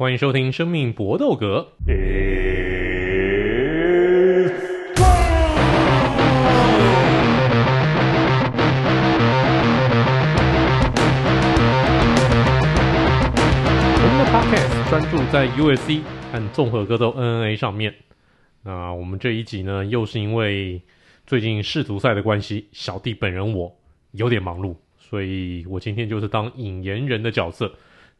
欢迎收听《生命搏斗格》。我们的 Podcast 专注在 USC 和综合格斗 NNA 上面。那我们这一集呢，又是因为最近世足赛的关系，小弟本人我有点忙碌，所以我今天就是当引言人的角色。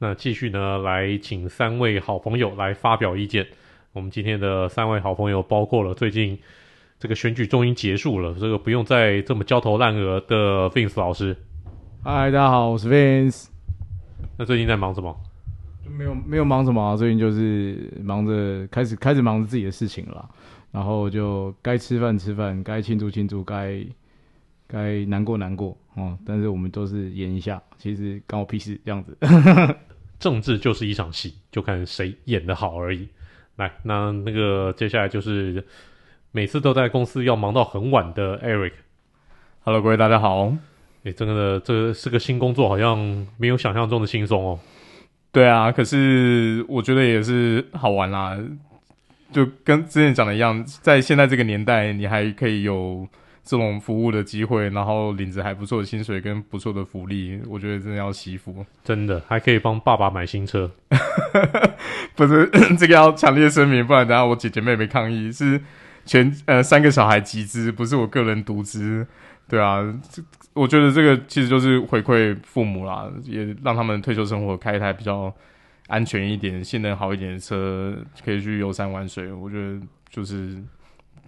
那继续呢，来请三位好朋友来发表意见。我们今天的三位好朋友包括了最近这个选举终于结束了，这个不用再这么焦头烂额的 Vince 老师。嗨，大家好，我是 Vince。那最近在忙什么？没有没有忙什么啊，最近就是忙着开始开始忙着自己的事情了，然后就该吃饭吃饭，该庆祝庆祝，该该难过难过哦、嗯。但是我们都是演一下，其实关我屁事这样子。政治就是一场戏，就看谁演得好而已。来，那那个接下来就是每次都在公司要忙到很晚的 Eric。Hello，各位大家好。哎，这个的，这个是个新工作，好像没有想象中的轻松哦。对啊，可是我觉得也是好玩啦，就跟之前讲的一样，在现在这个年代，你还可以有这种服务的机会，然后领着还不错的薪水跟不错的福利，我觉得真的要惜福。真的还可以帮爸爸买新车，不是 这个要强烈声明，不然等下我姐姐妹妹抗议，是全呃三个小孩集资，不是我个人独资。对啊，这我觉得这个其实就是回馈父母啦，也让他们退休生活开一台比较安全一点、性能好一点的车，可以去游山玩水。我觉得就是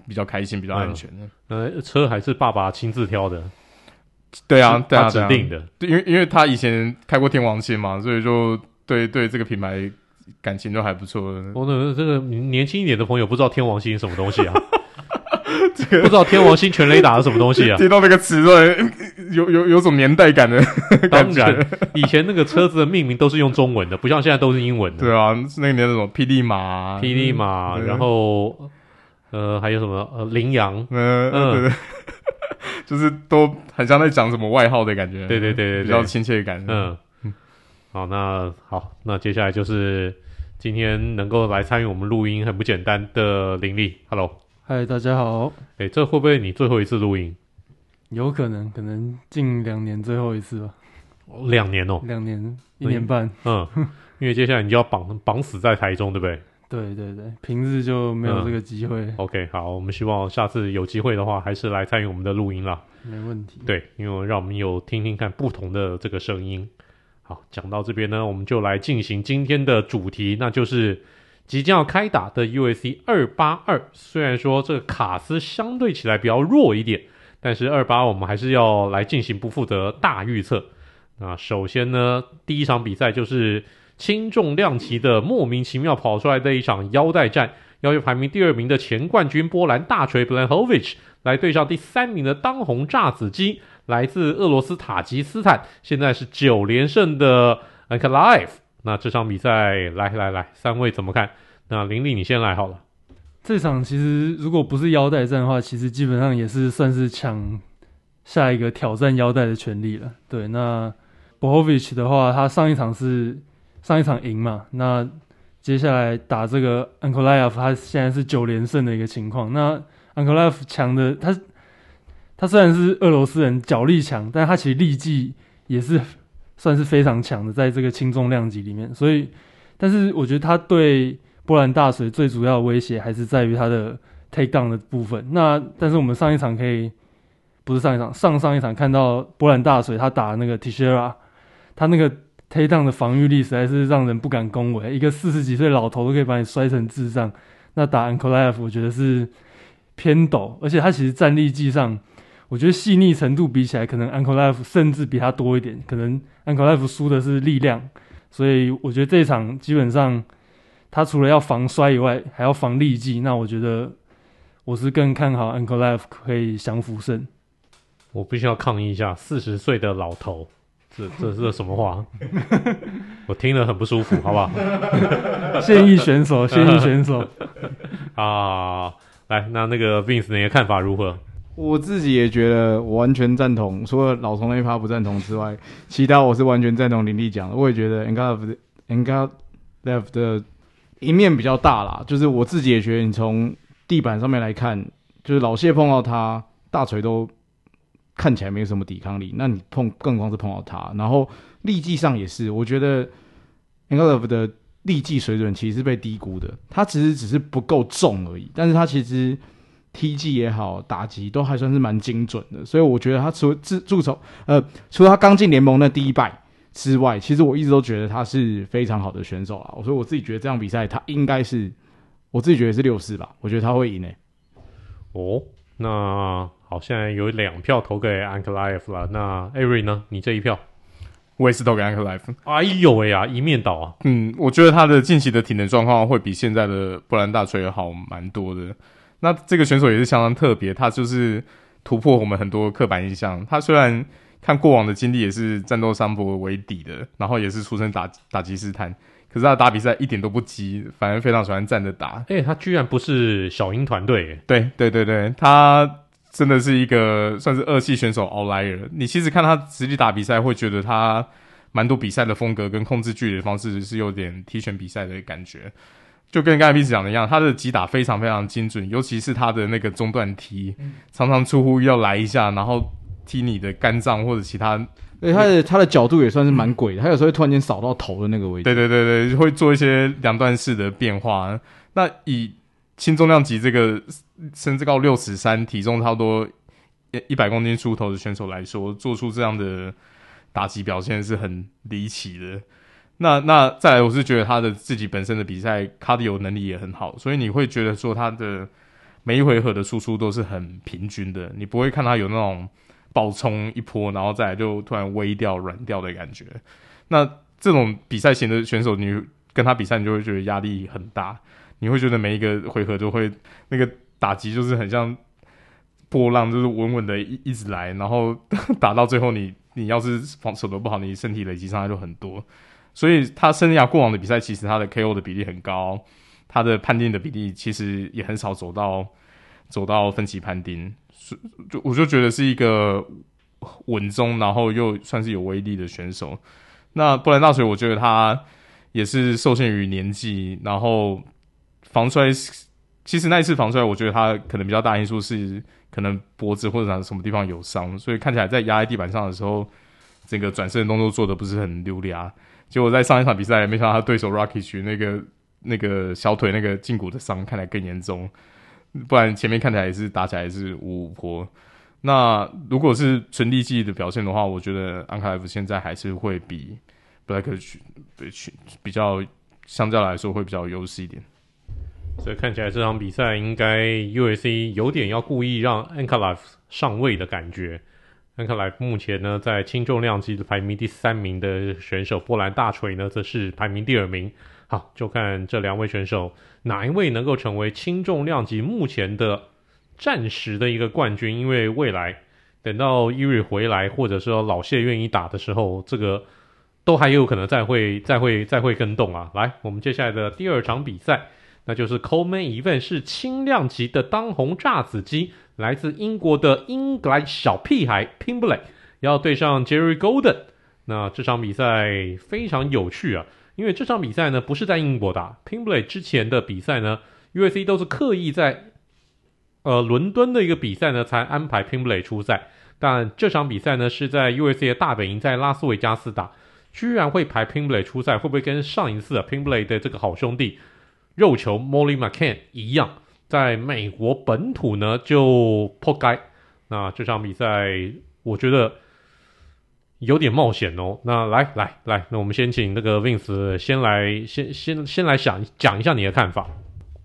比较开心、比较安全的。呃，车还是爸爸亲自挑的，对啊，对啊，指定的。对，因为因为他以前开过天王星嘛，所以就对对这个品牌感情都还不错。我的这个年轻一点的朋友不知道天王星什么东西啊。这个不知道天王星全雷达是什么东西啊？听到那个词，有有有种年代感的 感觉。当然，以前那个车子的命名都是用中文的，不像现在都是英文的。对啊，是那个年代什么霹雳马、霹雳马，然后呃还有什么呃羚羊，嗯嗯，对对，就是都很像在讲什么外号的感觉。对对对对，比较亲切感。嗯，好，那好，那接下来就是今天能够来参与我们录音很不简单的林立，Hello。嗨，大家好。哎、欸，这会不会你最后一次录音？有可能，可能近两年最后一次吧。两年哦，两年，一年半。嗯，因为接下来你就要绑绑死在台中，对不对？对对对，平日就没有这个机会、嗯。OK，好，我们希望下次有机会的话，还是来参与我们的录音啦。没问题。对，因为让我们有听听看不同的这个声音。好，讲到这边呢，我们就来进行今天的主题，那就是。即将要开打的 UFC 二八二，虽然说这个卡斯相对起来比较弱一点，但是二八我们还是要来进行不负责大预测。那首先呢，第一场比赛就是轻重量级的莫名其妙跑出来的一场腰带战，要求排名第二名的前冠军波兰大锤 b l a n h o v i c h 来对上第三名的当红炸子鸡，来自俄罗斯塔吉斯坦，现在是九连胜的 Ankalaev。那这场比赛，来来来，三位怎么看？那林立，你先来好了。这场其实如果不是腰带战的话，其实基本上也是算是抢下一个挑战腰带的权利了。对，那 b o h o v i c h 的话，他上一场是上一场赢嘛，那接下来打这个 Uncle Life，他现在是九连胜的一个情况。那 Uncle Life 强的，他他虽然是俄罗斯人，脚力强，但他其实力技也是。算是非常强的，在这个轻重量级里面，所以，但是我觉得他对波兰大水最主要的威胁还是在于他的 take down 的部分。那但是我们上一场可以，不是上一场，上上一场看到波兰大水他打那个 Teixeira，他那个 t a t o n 的防御力实在是让人不敢恭维，一个四十几岁老头都可以把你摔成智障。那打 Uncle Life，我觉得是偏陡，而且他其实战力技上。我觉得细腻程度比起来，可能 Uncle Life 甚至比他多一点。可能 Uncle Life 输的是力量，所以我觉得这一场基本上他除了要防摔以外，还要防力技。那我觉得我是更看好 Uncle Life 可以降服胜。我必须要抗议一下，四十岁的老头，这这是什么话？我听了很不舒服，好不好？现役选手，现役选手啊！来，那那个 Vince 你的看法如何？我自己也觉得我完全赞同，除了老头那一趴不赞同之外，其他我是完全赞同林立讲的。我也觉得 Ankalaev Left 的一面比较大啦，就是我自己也觉得，你从地板上面来看，就是老谢碰到他大锤都看起来没有什么抵抗力，那你碰更光是碰到他，然后力技上也是，我觉得 Ankalaev 的力技水准其实是被低估的，他其实只是不够重而已，但是他其实踢技也好，打击都还算是蛮精准的，所以我觉得他除自助手，呃，除了他刚进联盟的第一败。之外，其实我一直都觉得他是非常好的选手啊，所以我自己觉得这场比赛他应该是，我自己觉得是六四吧，我觉得他会赢诶。哦，那好，现在有两票投给 Ankalaev 了，那 Avery 呢？你这一票？我也是投给 Ankalaev。哎呦喂呀，一面倒啊！嗯，我觉得他的近期的体能状况会比现在的波兰大锤好蛮多的。那这个选手也是相当特别，他就是突破我们很多刻板印象。他虽然看过往的经历也是战斗三博为底的，然后也是出身打打击斯坦，可是他打比赛一点都不急，反而非常喜欢站着打。哎、欸，他居然不是小鹰团队。对对对对，他真的是一个算是二系选手 outlier。你其实看他实际打比赛，会觉得他蛮多比赛的风格跟控制距离的方式是有点踢拳比赛的感觉，就跟刚才 B 子讲的一样，他的击打非常非常精准，尤其是他的那个中段踢，常常出乎意料来一下，然后。踢你的肝脏或者其他，对他的他的角度也算是蛮鬼的，他有时候会突然间扫到头的那个位置。对对对对，会做一些两段式的变化。那以轻重量级这个身高六尺三、体重差不多一百公斤出头的选手来说，做出这样的打击表现是很离奇的。那那再来，我是觉得他的自己本身的比赛 cardio 能力也很好，所以你会觉得说他的每一回合的输出都是很平均的，你不会看他有那种。爆冲一波，然后再来就突然微掉、软掉的感觉。那这种比赛型的选手，你跟他比赛，你就会觉得压力很大。你会觉得每一个回合都会那个打击就是很像波浪，就是稳稳的一一直来，然后 打到最后你，你要是防守的不好，你身体累积伤害就很多。所以他生涯过往的比赛，其实他的 KO 的比例很高，他的判定的比例其实也很少走到走到分歧判定。就我就觉得是一个稳中，然后又算是有威力的选手。那波兰大锤，我觉得他也是受限于年纪，然后防摔，其实那一次防摔，我觉得他可能比较大因素是可能脖子或者什么地方有伤，所以看起来在压在地板上的时候，整个转身动作做的不是很流利啊。结果在上一场比赛，没想到他对手 Rakic 那个那个小腿那个胫骨的伤，看来更严重。不然前面看起来也是打起来是五五坡。那如果是纯力技的表现的话，我觉得安卡莱夫现在还是会比布莱克去去比较相较来说会比较优势一点。所以看起来这场比赛应该 UFC 有点要故意让安卡莱夫上位的感觉。安卡莱夫目前呢在轻重量级的排名第三名的选手，波兰大锤呢则是排名第二名。好，就看这两位选手哪一位能够成为轻重量级目前的暂时的一个冠军。因为未来等到伊瑞回来，或者说老谢愿意打的时候，这个都还有可能再会、再会、再会更动啊。来，我们接下来的第二场比赛，那就是 Co-Main Event 是轻量级的当红炸子鸡，来自英国的英格兰小屁孩 pimble 要对上 Jerry Golden。那这场比赛非常有趣啊。因为这场比赛呢，不是在英国打，Pimblett 之前的比赛呢，U.S.C 都是刻意在呃伦敦的一个比赛呢才安排 Pimblett 出赛，但这场比赛呢是在 U.S.C 的大本营在拉斯维加斯打，居然会排 Pimblett 出赛，会不会跟上一次 Pimblett 的这个好兄弟肉球 Molly McCann 一样，在美国本土呢就破开？那这场比赛我觉得。有点冒险哦，那来来来，那我们先请那个 Vince 先来先先先来想讲一下你的看法。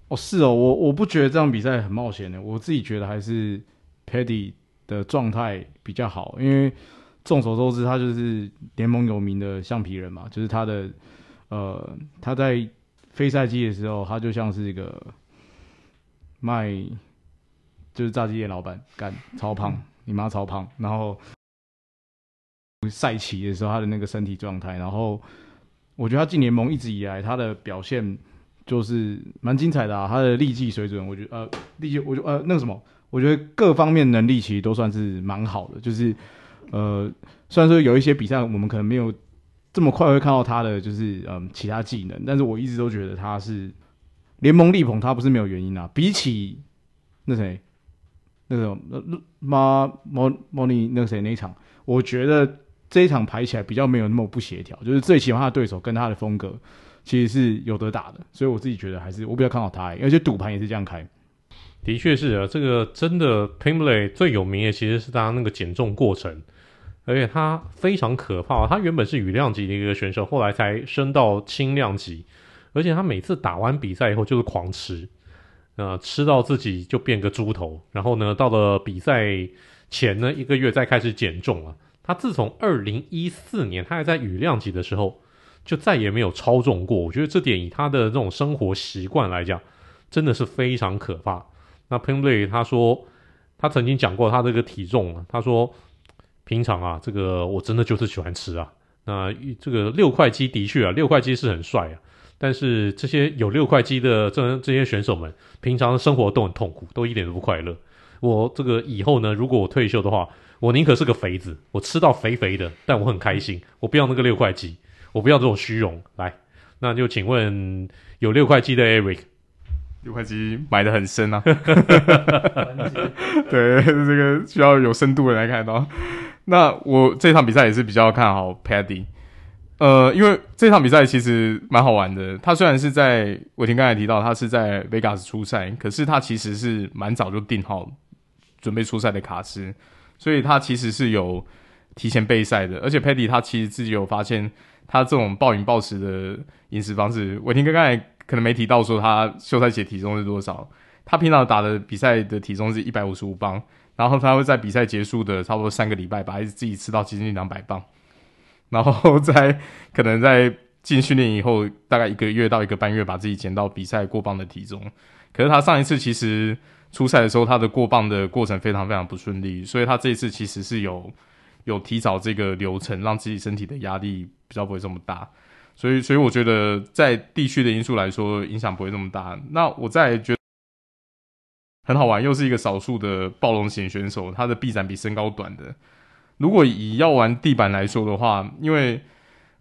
哦，是哦，我我不觉得这场比赛很冒险的，我自己觉得还是 Paddy 的状态比较好，因为众所周知他就是联盟有名的橡皮人嘛，就是他的呃他在非赛季的时候，他就像是一个卖就是炸鸡店老板，干超胖，你妈超胖，然后。赛期的时候，他的那个身体状态，然后我觉得他进联盟一直以来他的表现就是蛮精彩的啊。他的力技水准，我觉得呃，力技，我觉得呃，那个什么，我觉得各方面能力其实都算是蛮好的。就是呃，虽然说有一些比赛我们可能没有这么快会看到他的就是嗯其他技能，但是我一直都觉得他是联盟力捧他不是没有原因啊。比起那谁那个马莫莫尼那个谁那一场，我觉得这一场排起来比较没有那么不协调，就是最起码他的对手跟他的风格其实是有得打的，所以我自己觉得还是我比较看好他，而且赌盘也是这样开。的确是啊，这个真的 Pimbley 最有名的其实是他那个减重过程。而且他非常可怕，他原本是羽量级的一个选手，后来才升到轻量级。而且他每次打完比赛以后就是狂吃，呃，吃到自己就变个猪头。然后呢，到了比赛前呢一个月再开始减重了。他自从二零一四年他还在羽量级的时候，就再也没有超重过。我觉得这点以他的这种生活习惯来讲，真的是非常可怕。那 Pimblett 他说，他曾经讲过他这个体重啊，他说。平常啊，这个我真的就是喜欢吃啊。那这个六块肌的确啊，六块肌是很帅啊。但是这些有六块肌的这这些选手们，平常生活都很痛苦，都一点都不快乐。我这个以后呢，如果我退休的话，我宁可是个肥子，我吃到肥肥的，但我很开心。我不要那个六块肌，我不要这种虚荣。来，那就请问有六块肌的 Eric，六块肌埋的很深啊。对，这个需要有深度的来看到。那我这场比赛也是比较看好 Paddy，呃，因为这场比赛其实蛮好玩的。他虽然是在伟霆刚才提到他是在 Vegas 出赛，可是他其实是蛮早就定好准备出赛的卡司，所以他其实是有提前备赛的。而且 Paddy 他其实自己有发现，他这种暴饮暴食的饮食方式，伟霆刚才可能没提到说他休赛期体重是多少，他平常打的比赛的体重是一百五十五磅。然后他会在比赛结束的差不多三个礼拜，把自己吃到接近两百磅，然后在可能在进训练以后，大概一个月到一个半月，把自己减到比赛过磅的体重。可是他上一次其实出赛的时候，他的过磅的过程非常非常不顺利，所以他这一次其实是有有提早这个流程，让自己身体的压力比较不会这么大。所以，所以我觉得在地区的因素来说，影响不会这么大。那我再觉。很好玩，又是一个少数的暴龙型选手，他的臂展比身高短的。如果以要玩地板来说的话，因为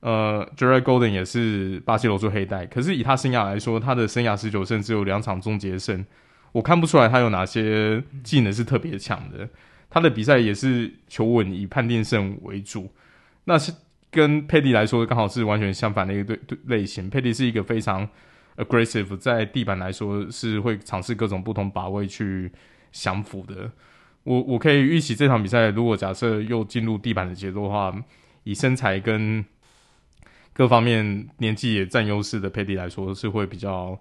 呃，Jared Golden 也是巴西柔术黑带，可是以他生涯来说，他的生涯十九胜只有两场终结胜，我看不出来他有哪些技能是特别强的。他的比赛也是求稳，以判定胜为主。那是跟佩蒂来说，刚好是完全相反的一个对对类型。佩蒂是一个非常。Aggressive 在地板来说是会尝试各种不同把位去降服的。我我可以预期这场比赛，如果假设又进入地板的节奏的话，以身材跟各方面年纪也占优势的佩蒂来说，是会比较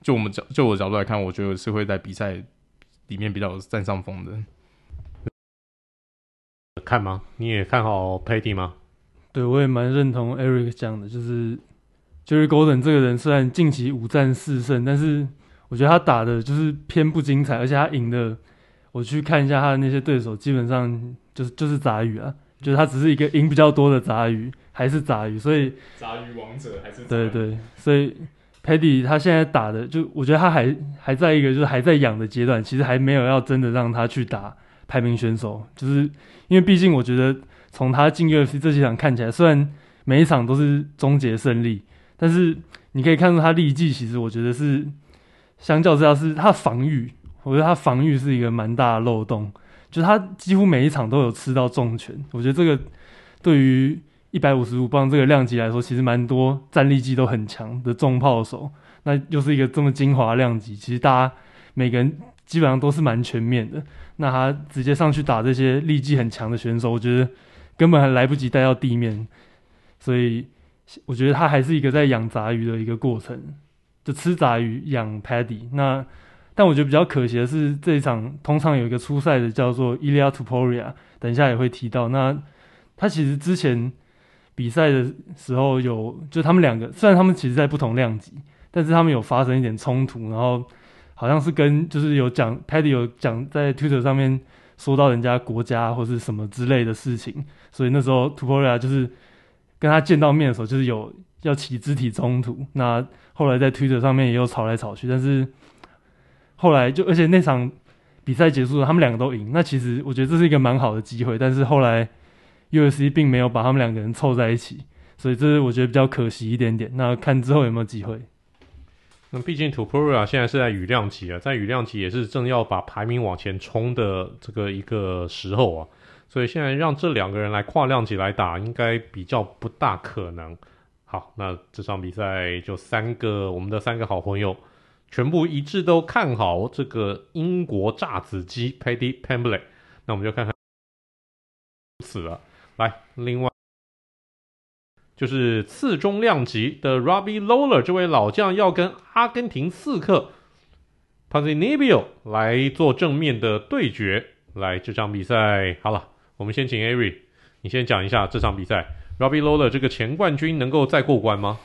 就我们角就我角度来看，我觉得是会在比赛里面比较占上风的。看吗？你也看好佩蒂吗？对，我也蛮认同 Eric 讲的，就是。Jared Golden 这个人虽然近期五战四胜，但是我觉得他打的就是偏不精彩，而且他赢的，我去看一下他的那些对手，基本上就是就是杂鱼啊，就是他只是一个赢比较多的杂鱼，还是杂鱼，所以杂鱼王者还是对对，所以 Paddy 他现在打的，就我觉得他还还在一个就是还在养的阶段，其实还没有要真的让他去打排名选手，就是因为毕竟我觉得从他进 UFC 这几场看起来，虽然每一场都是终结胜利。但是你可以看出他力技，其实我觉得是相较之下是他防御，我觉得他防御是一个蛮大的漏洞，就是他几乎每一场都有吃到重拳。我觉得这个对于一百五十五磅这个量级来说，其实蛮多战力技都很强的重炮手，那又是一个这么精华量级，其实大家每个人基本上都是蛮全面的。那他直接上去打这些力技很强的选手，我觉得根本还来不及带到地面，所以。我觉得他还是一个在养杂鱼的一个过程，就吃杂鱼养 Paddy。那但我觉得比较可惜的是，这一场通常有一个初赛的叫做 Ilya Topuria，等一下也会提到。那他其实之前比赛的时候有，就他们两个虽然他们其实在不同量级，但是他们有发生一点冲突，然后好像是跟就是有讲 Paddy 有讲在 Twitter 上面说到人家国家或是什么之类的事情，所以那时候 Topuria 就是。跟他见到面的时候，就是有要起肢体冲突。那后来在推特上面也有吵来吵去，但是后来就而且那场比赛结束了，他们两个都赢。那其实我觉得这是一个蛮好的机会，但是后来 UFC 并没有把他们两个人凑在一起，所以这是我觉得比较可惜一点点。那看之后有没有机会。那毕竟 Topuria 现在是在雨量级啊，在雨量级也是正要把排名往前冲的这个一个时候啊，所以现在让这两个人来跨量级来打，应该比较不大可能。好，那这场比赛就三个我们的三个好朋友全部一致都看好这个英国炸子鸡 Paddy Pembley 那我们就看看死了。来，另外。就是次中量级的 Robbie Lawler 这位老将要跟阿根廷刺客 p a n z i n i b i o 来做正面的对决。来，这场比赛好了，我们先请 Ari，你先讲一下这场比赛。Robbie Lawler 这个前冠军能够再过关吗？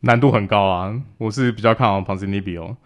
难度很高啊，我是比较看好 Ponzinibbio。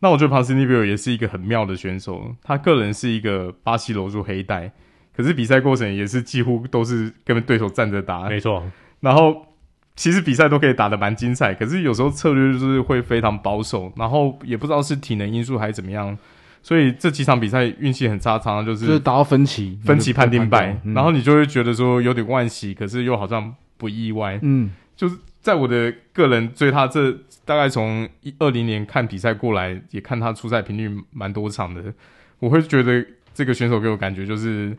那我觉得 Ponzinibbio 也是一个很妙的选手，他个人是一个巴西柔术黑带，可是比赛过程也是几乎都是跟对手站着打。没错。然后其实比赛都可以打得蛮精彩，可是有时候策略就是会非常保守，然后也不知道是体能因素还是怎么样，所以这几场比赛运气很差，常常就是就是打到分歧，分歧判定败，嗯、然后你就会觉得说有点惋惜，可是又好像不意外。嗯，就是在我的个人追他这大概从一二零年看比赛过来，也看他出赛频率蛮多场的，我会觉得这个选手给我感觉就是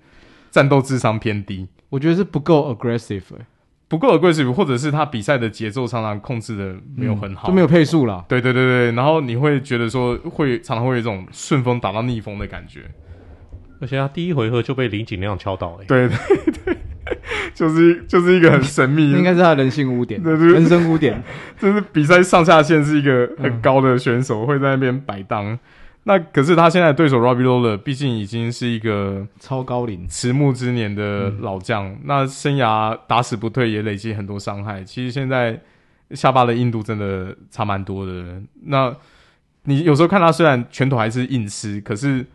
战斗智商偏低，我觉得是不够 aggressive、欸。不够的贵士，或者是他比赛的节奏常常控制的没有很好，嗯、就没有配速了。对对对。对，然后你会觉得说会常常会有一种顺风打到逆风的感觉，而且他第一回合就被林景亮敲倒了。对 对对，就是就是一个很神秘，应该是他人性污点，对对，人生污点，就是比赛上下限是一个很高的选手，嗯、会在那边摆荡。那可是他现在的对手 Robbie Lawler 毕竟已经是一个超高龄、迟暮之年的老将，嗯、那生涯打死不退，也累积很多伤害。其实现在下巴的硬度真的差蛮多的。那你有时候看他虽然拳头还是硬吃，可是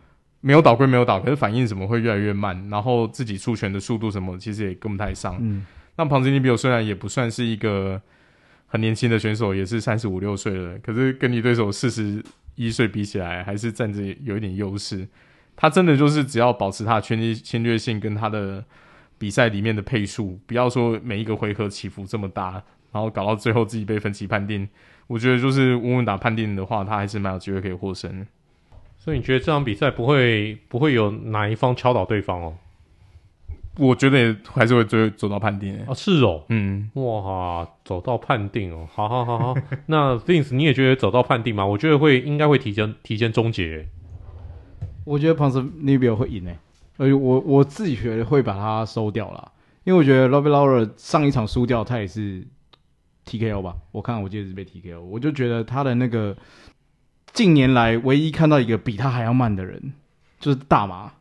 没有倒归没有倒，可是反应怎么会越来越慢，然后自己出拳的速度什么其实也跟不太上。嗯，那 Ponzinibbio 虽然也不算是一个很年轻的选手，也是三十五六岁了，可是跟你对手四十。一岁比起来还是站着有一点优势，他真的就是只要保持他的拳击侵略性跟他的比赛里面的配速，不要说每一个回合起伏这么大，然后搞到最后自己被分歧判定，我觉得就是稳稳打判定的话，他还是蛮有机会可以获胜。所以你觉得这场比赛不会不会有哪一方敲倒对方哦？我觉得也还是会追走到判定啊，是哦，嗯，哇，走到判定哦，好好好好，那 things 你也觉得走到判定吗？我觉得会，应该会提前提前终结。我觉得 Ponzinibbio 会赢诶，而且我我自己觉得会把他收掉啦，因为我觉得 Robbie Lawler 上一场输掉，他也是 TKO 吧？我看我记得是被 TKO，我就觉得他的那个近年来唯一看到一个比他还要慢的人，就是大麻。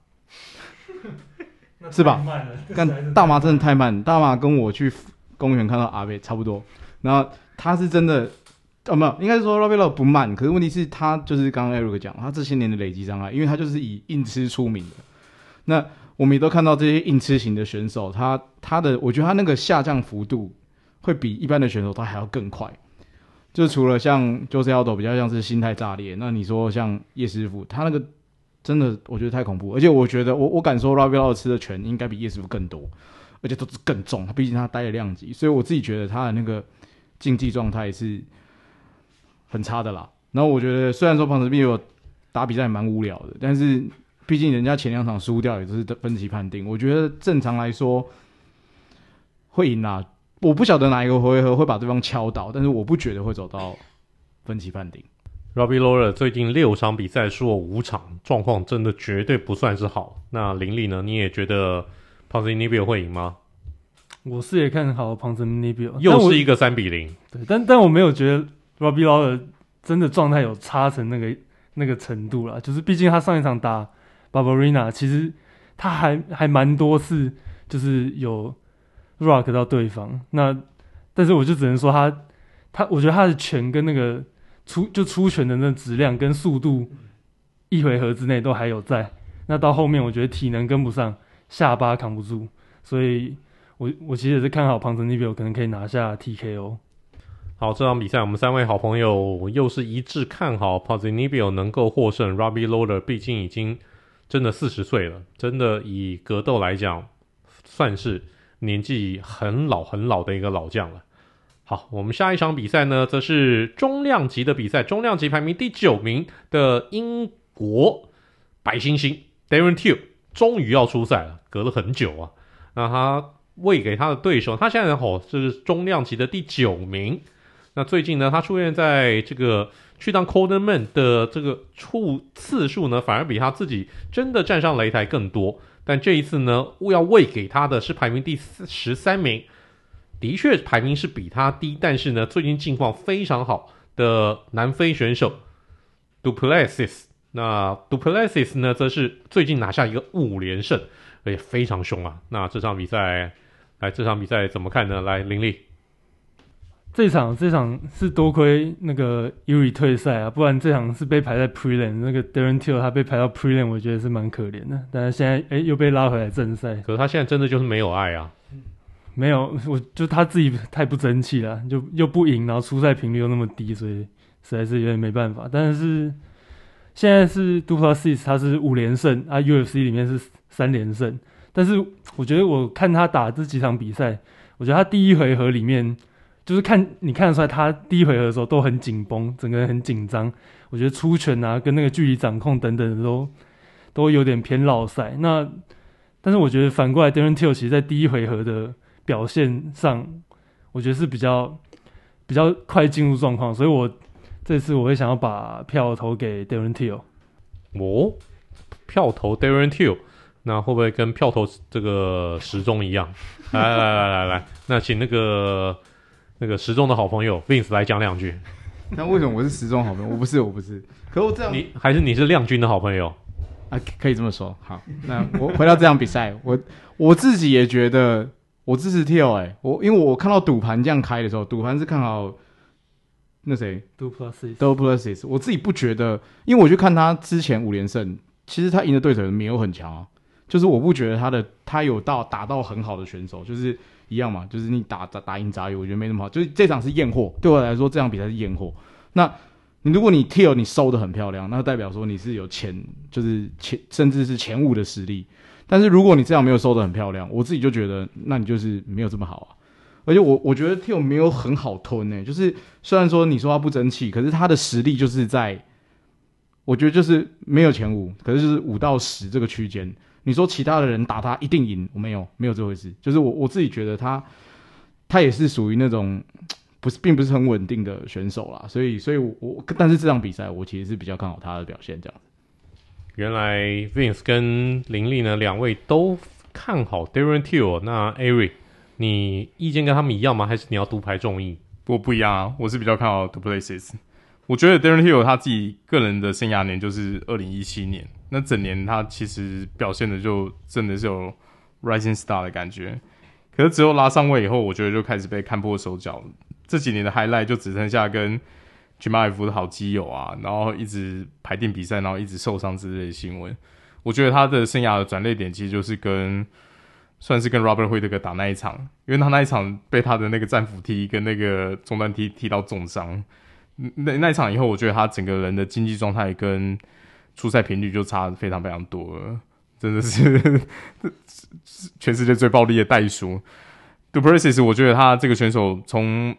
是吧？但 大麻真的太慢，大麻跟我去公园看到阿贝差不多。然后他是真的，哦，没有，应该是说 Lawler 不慢，可是问题是他就是刚刚 Eric 讲，他这些年的累积障碍，因为他就是以硬吃出名的。那我们也都看到这些硬吃型的选手，他他的，我觉得他那个下降幅度会比一般的选手他还要更快。就除了像 Jose Aldo 比较像是心态炸裂，那你说像叶师傅，他那个。真的，我觉得太恐怖，而且我觉得我我敢说，Robby R 吃的拳应该比叶师傅更多，而且都是更重。毕竟他待的量级，所以我自己觉得他的那个竞技状态是很差的啦。然后我觉得，虽然说 Ponzinibbio 打比赛蛮无聊的，但是毕竟人家前两场输掉也都是分级判定，我觉得正常来说会赢啦。我不晓得哪一个回合会把对方敲倒，但是我不觉得会走到分级判定。Robbie Lawler 最近六场比赛输了五场，状况真的绝对不算是好。那林立呢？你也觉得 Ponzinibbio 会赢吗？我是也看好 Ponzinibbio，又是一个三比零。对，但但我没有觉得 Robbie Lawler 真的状态有差成那个那个程度啦。就是毕竟他上一场打 Barberina 其实他还还蛮多次就是有 rock 到对方。那但是我就只能说他他，我觉得他的拳跟那个。出就出拳的那质量跟速度，一回合之内都还有在。那到后面我觉得体能跟不上，下巴扛不住，所以我我其实也是看好 Ponzinibbio 可能可以拿下 TKO。好，这场比赛我们三位好朋友又是一致看好 Ponzinibbio 能够获胜。Robbie Lawler 毕竟已经真的四十岁了，真的以格斗来讲算是年纪很老很老的一个老将了。好，我们下一场比赛呢，则是中量级的比赛，中量级排名第九名的英国白猩猩 Darren Till 终于要出赛了，隔了很久啊。那他喂给他的对手，他现在吼是中量级的第九名。那最近呢，他出现在这个去当 cornerman 的这个处次数呢，反而比他自己真的站上擂台更多。但这一次呢，要喂给他的是排名第十三名，的确排名是比他低，但是呢，最近近况非常好的南非选手 du Plessis。那 du Plessis 呢，则是最近拿下一个五连胜，而且非常凶啊。那这场比赛，来这场比赛怎么看呢？来，林立。这场这场是多亏那个 Uri 退赛啊，不然这场是被排在 Prelim。那个 Darren Till 他被排到 Prelim，我觉得是蛮可怜的。但是现在哎又被拉回来正赛，可是他现在真的就是没有爱啊，没有，我就他自己太不争气了，就又不赢，然后出赛频率又那么低，所以实在是有点没办法。但是现在是 du Plessis，他是五连胜啊，UFC 里面是三连胜。但是我觉得我看他打这几场比赛，我觉得他第一回合里面。就是看你看得出来，他第一回合的时候都很紧绷，整个人很紧张。我觉得出拳啊，跟那个距离掌控等等的都都有点偏落赛。那但是我觉得反过来，Darren Till 其实在第一回合的表现上，我觉得是比较比较快进入状况。所以我这次我会想要把票投给 Darren Till。哦，票投 Darren Till，那会不会跟票投这个时钟一样？来来来来来来，那请那个。那个时钟的好朋友 Vince 来讲两句。那为什么我是时钟好朋友？我不是，我不是。可我这样，你还是你是亮君的好朋友啊？可以这么说。好，那我回到这场比赛，我我自己也觉得我支持 Till 哎，我因为我看到赌盘这样开的时候，赌盘是看好那谁 du Plessis du Plessis。我自己不觉得，因为我去看他之前五连胜，其实他赢的对手没有很强啊。就是我不觉得他的他有到打到很好的选手，就是。一样嘛，就是你打打打赢杂鱼，我觉得没那么好。就是这场是验货，对我来说这场比赛是验货。那你如果你 Till 你收的很漂亮，那代表说你是有前就是前甚至是前五的实力。但是如果你这样没有收的很漂亮，我自己就觉得那你就是没有这么好啊。而且我我觉得 Till 没有很好吞呢、就是虽然说你说他不争气，可是他的实力就是在，我觉得就是没有前五，可是就是五到十这个区间。你说其他的人打他一定赢？我没有，没有这回事。就是我我自己觉得他，他也是属于那种不是，并不是很稳定的选手啦。所以，所以我，我但是这场比赛我其实是比较看好他的表现。这样。原来 Vince 跟林立呢两位都看好 Darren Till。那 Ari，你意见跟他们一样吗？还是你要独排众议？不不一样啊，我是比较看好 du Plessis。我觉得 Darren Till 他自己个人的生涯年就是二零一七年。那整年他其实表现的就真的是有 rising star 的感觉，可是只有拉上位以后，我觉得就开始被看破手脚。这几年的 highlight 就只剩下跟吉马尔夫的好基友啊，然后一直排定比赛，然后一直受伤之类的新闻。我觉得他的生涯的转捩点其实就是跟算是跟 Robert Whittaker 打那一场，因为他那一场被他的那个战斧踢跟那个中段踢踢到重伤。那那一场以后，我觉得他整个人的竞技状态跟出赛频率就差非常非常多了，真的是 全世界最暴力的袋鼠。d u p r e s s i s 我觉得他这个选手从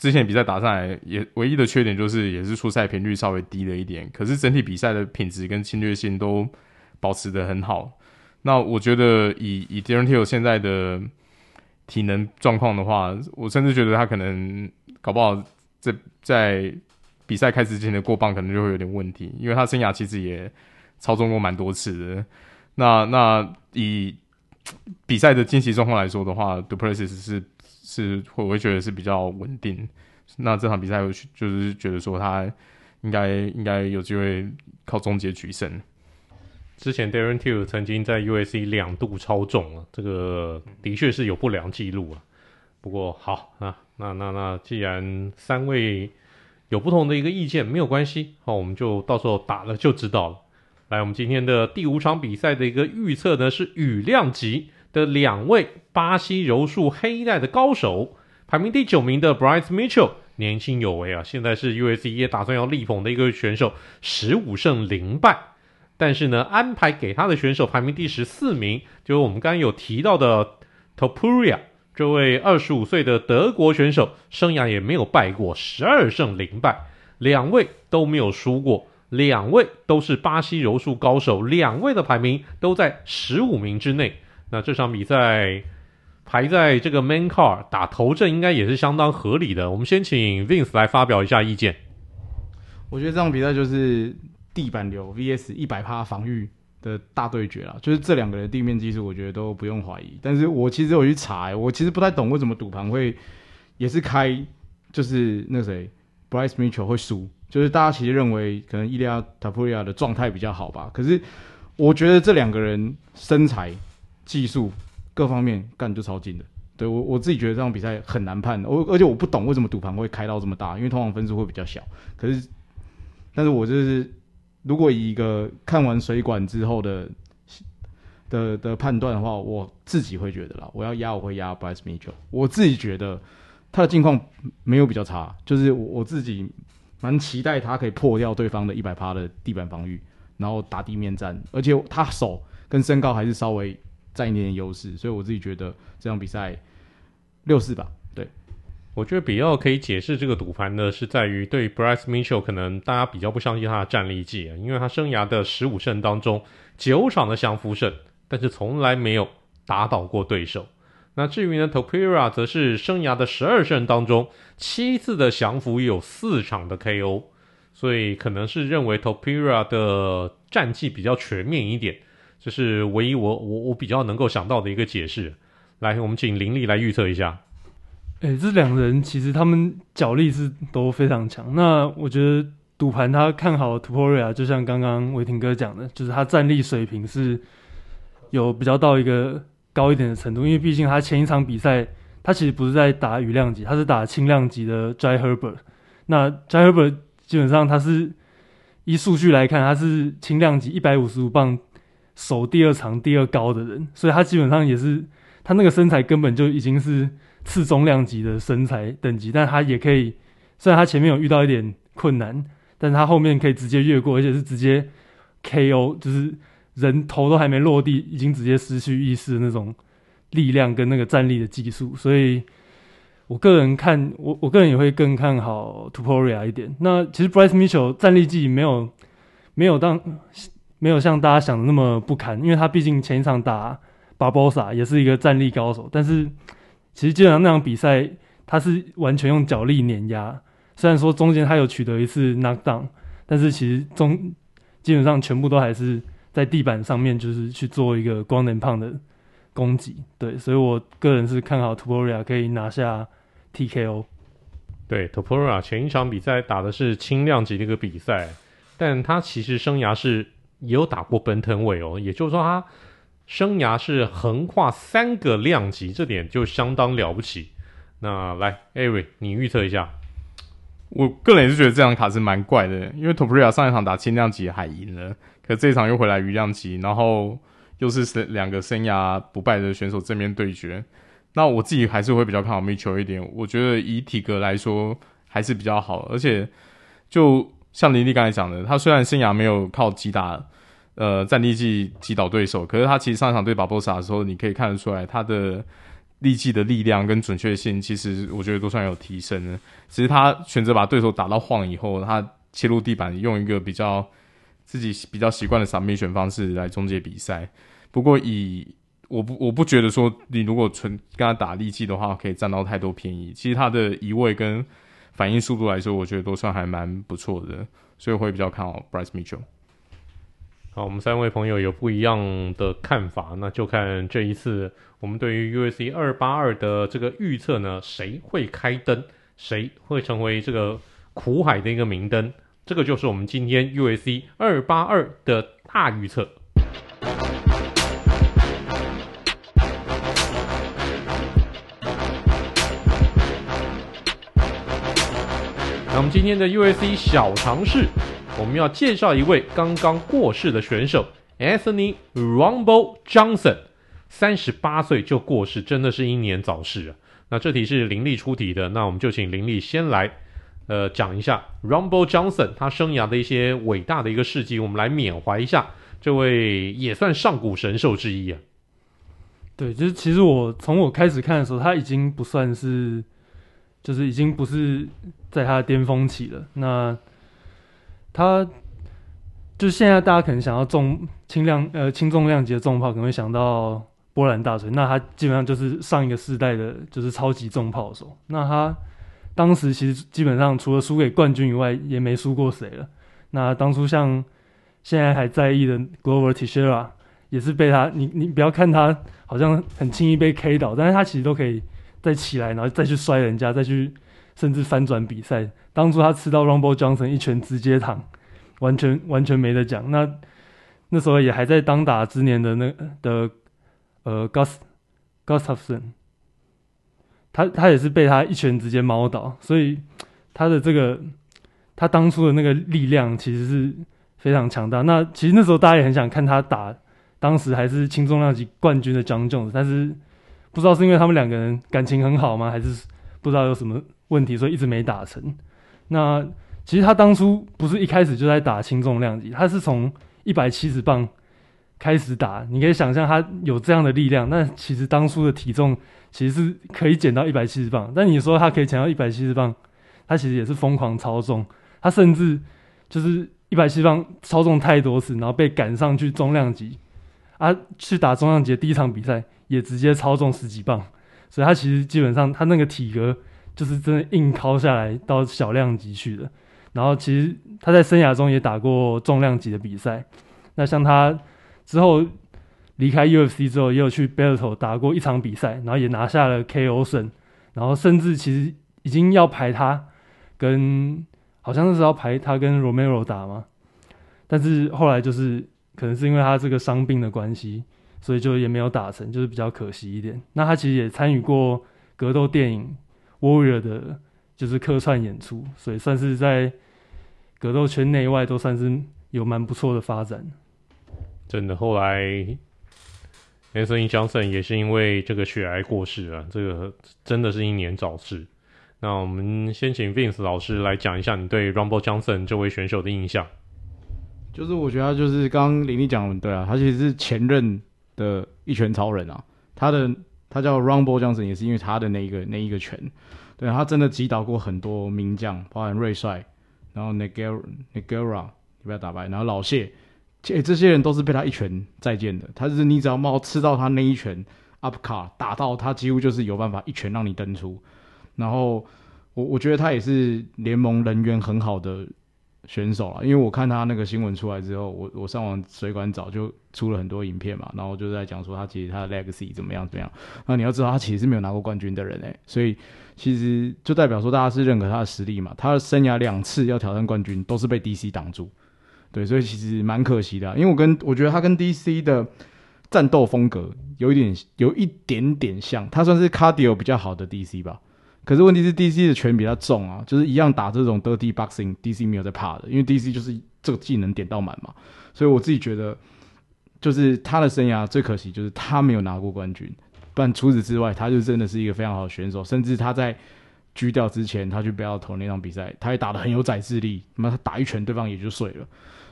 之前比赛打上来，也唯一的缺点就是也是出赛频率稍微低了一点，可是整体比赛的品质跟侵略性都保持得很好。那我觉得以以 Darren Till 现在的体能状况的话，我甚至觉得他可能搞不好在在。比赛开始之前的过磅可能就会有点问题，因为他生涯其实也操纵过蛮多次的。那那以比赛的惊奇状况来说的话，du Plessis 是是会我会觉得是比较稳定。那这场比赛我就是觉得说他应该应该有机会靠终结取胜。之前 Darren Till 曾经在 U.S.C 两度超重了，这个的确是有不良记录啊。不过好啊，那那那既然三位。有不同的一个意见没有关系，好，我们就到时候打了就知道了。来，我们今天的第五场比赛的一个预测呢，是雨量级的两位巴西柔术黑带的高手，排名第九名的 Bryce Mitchell，年轻有为啊，现在是 UFC 也打算要力捧的一个选手，十五胜零败。但是呢，安排给他的选手排名第十四名，就是我们刚刚有提到的 Topuria 这位二十五岁的德国选手，生涯也没有败过，十二胜零败，两位都没有输过，两位都是巴西柔术高手，两位的排名都在十五名之内。那这场比赛排在这个 main card 打头阵，应该也是相当合理的。我们先请 Vince 来发表一下意见。我觉得这场比赛就是地板流 VS 一百趴防御。的大对决啊，就是这两个人地面技术，我觉得都不用怀疑。但是我其实有去查、我其实不太懂为什么赌盘会也是开，就是那谁 Bryce Mitchell 会输，就是大家其实认为可能伊利亚塔普利亚的状态比较好吧。可是我觉得这两个人身材、技术各方面干就超劲的。对我我自己觉得这场比赛很难判的，我而且我不懂为什么赌盘会开到这么大，因为通常分数会比较小。可是，但是我就是。如果以一个看完水管之后的的的判断的话，我自己会觉得啦，我要压我会压 Bryce Mitchell。我自己觉得他的近况没有比较差，就是我我自己蛮期待他可以破掉对方的一百趴的地板防御，然后打地面战，而且他手跟身高还是稍微占一点点优势，所以我自己觉得这场比赛六四吧。对我觉得比较可以解释这个赌盘呢，是在于对 Bryce Mitchell 可能大家比较不相信他的战力技啊，因为他生涯的十五胜当中九场的降服胜，但是从来没有打倒过对手。那至于呢，Topira 则是生涯的十二胜当中七次的降服，有四场的 KO，所以可能是认为 Topira 的战绩比较全面一点，这是唯一我我我比较能够想到的一个解释。来，我们请林立来预测一下。哎、这两人其实他们脚力是都非常强。那我觉得赌盘他看好 Topuria，就像刚刚伟霆哥讲的，就是他战力水平是有比较到一个高一点的程度。因为毕竟他前一场比赛，他其实不是在打羽量级，他是打轻量级的 Jai Herbert。那 Jai Herbert 基本上他是依数据来看，他是轻量级一百五十五磅，手第二长、第二高的人，所以他基本上也是他那个身材根本就已经是。次中量级的身材等级，但他也可以，虽然他前面有遇到一点困难，但他后面可以直接越过，而且是直接 KO，就是人头都还没落地，已经直接失去意识的那种力量跟那个站立的技术。所以，我个人看，我我个人也会更看好 Topuria 一点。那其实 Bryce Mitchell 战力技没有没有当没有像大家想的那么不堪，因为他毕竟前一场打巴博萨也是一个战力高手，但是。其实基本上那场比赛，他是完全用脚力碾压。虽然说中间他有取得一次 knockdown，但是其实中基本上全部都还是在地板上面，就是去做一个光能胖的攻击。对，所以我个人是看好 Topuria 可以拿下 TKO。对，Topuria 前一场比赛打的是轻量级的一个比赛，但他其实生涯是也有打过奔腾尾哦，也就是说他。生涯是横跨三个量级，这点就相当了不起。那来，Eric，你预测一下。我个人也是觉得这张卡是蛮怪的，因为 Topuria 上一场打轻量级还赢了，可这一场又回来羽量级，然后又是生两个生涯不败的选手正面对决。那我自己还是会比较看好 Mitchell 一点，我觉得以体格来说还是比较好，而且就像林立刚才讲的，他虽然生涯没有靠击打。呃，战力技击倒对手，可是他其实上一场对巴博萨的时候，你可以看得出来他的力技的力量跟准确性，其实我觉得都算有提升的。只是他选择把对手打到晃以后，他切入地板，用一个比较自己比较习惯的闪避拳方式来终结比赛。不过以我不我不觉得说你如果纯跟他打力技的话，可以占到太多便宜。其实他的移位跟反应速度来说，我觉得都算还蛮不错的，所以会比较看好 Bryce Mitchell。我们三位朋友有不一样的看法，那就看这一次我们对于 U S C 二八二的这个预测呢，谁会开灯，谁会成为这个苦海的一个明灯，这个就是我们今天 U S C 二八二的大预测。那我们今天的 U S C 小尝试。我们要介绍一位刚刚过世的选手，Anthony Rumble Johnson，三十八岁就过世，真的是英年早逝啊。那这题是林立出题的，那我们就请林立先来，呃，讲一下 Rumble Johnson 他生涯的一些伟大的一个事迹，我们来缅怀一下这位也算上古神兽之一啊。对，就是其实我从我开始看的时候，他已经不算是，就是已经不是在他的巅峰期了。那他就现在大家可能想要重轻量呃轻重量级的重炮，可能会想到波兰大锤。那他基本上就是上一个世代的，就是超级重炮手。那他当时其实基本上除了输给冠军以外，也没输过谁了。那当初像现在还在意的 Glover Teixeira 也是被他，你你不要看他好像很轻易被 K 倒，但是他其实都可以再起来，然后再去摔人家，再去甚至翻转比赛。当初他吃到 Rumble Johnson 一拳直接躺，完全完全没得讲。那那时候也还在当打之年的那的呃 Gus Gustafson，他他也是被他一拳直接猫倒，所以他的这个他当初的那个力量其实是非常强大。那其实那时候大家也很想看他打。当时还是轻重量级冠军的 Jon Jones，但是不知道是因为他们两个人感情很好吗，还是不知道有什么问题，所以一直没打成。那其实他当初不是一开始就在打轻重量级，他是从一百七十磅开始打。你可以想象他有这样的力量，那其实当初的体重其实是可以减到一百七十磅。但你说他可以减到一百七十磅，他其实也是疯狂超重，他甚至就是一百七十磅超重太多次，然后被赶上去重量级。啊，去打重量级的第一场比赛也直接超重十几磅，所以他其实基本上他那个体格就是真的硬靠下来到小量级去的。然后其实他在生涯中也打过重量级的比赛，那像他之后离开 UFC 之后，也有去 Bellator 打过一场比赛，然后也拿下了 KO 胜，然后甚至其实已经要排他跟好像是要排他跟 Romero 打嘛，但是后来就是。可能是因为他这个伤病的关系，所以就也没有打成，就是比较可惜一点。那他其实也参与过格斗电影《Warrior》的，就是客串演出，所以算是在格斗圈内外都算是有蛮不错的发展。真的，后来 Anthony Johnson 也是因为这个血癌过世啊，这个真的是英年早逝。那我们先请 Vince 老师来讲一下你对 Rumble Johnson 这位选手的印象。就是我觉得他就是刚刚林立讲的对啊，他其实是前任的一拳超人啊，他的他叫 Rumble Johnson 也是因为他的那一个那一个拳，对，他真的击倒过很多名将，包含瑞帅，然后 Nogueira Nogueira 你不要打败，然后老谢，这这些人都是被他一拳再见的。他就是你只要冒吃到他那一拳 up 卡打到他，几乎就是有办法一拳让你登出。然后我我觉得他也是联盟人缘很好的。选手啊，因为我看他那个新闻出来之后，我我上网水管找就出了很多影片嘛，然后就在讲说他其实他的 legacy 怎么样怎么样。那你要知道他其实是没有拿过冠军的人诶，所以其实就代表说大家是认可他的实力嘛。他的生涯两次要挑战冠军都是被 DC 挡住，对，所以其实蛮可惜的。因为我跟我觉得他跟 DC 的战斗风格有一点有一点点像，他算是 cardio 比较好的 DC 吧。可是问题是，DC 的拳比较重啊，就是一样打这种 dirty boxing，DC 没有在怕的，因为 DC 就是这个技能点到满嘛。所以我自己觉得，就是他的生涯最可惜就是他没有拿过冠军。不然除此之外，他就真的是一个非常好的选手。甚至他在狙掉之前，他去不要投那场比赛，他也打得很有宰制力。那他打一拳，对方也就碎了。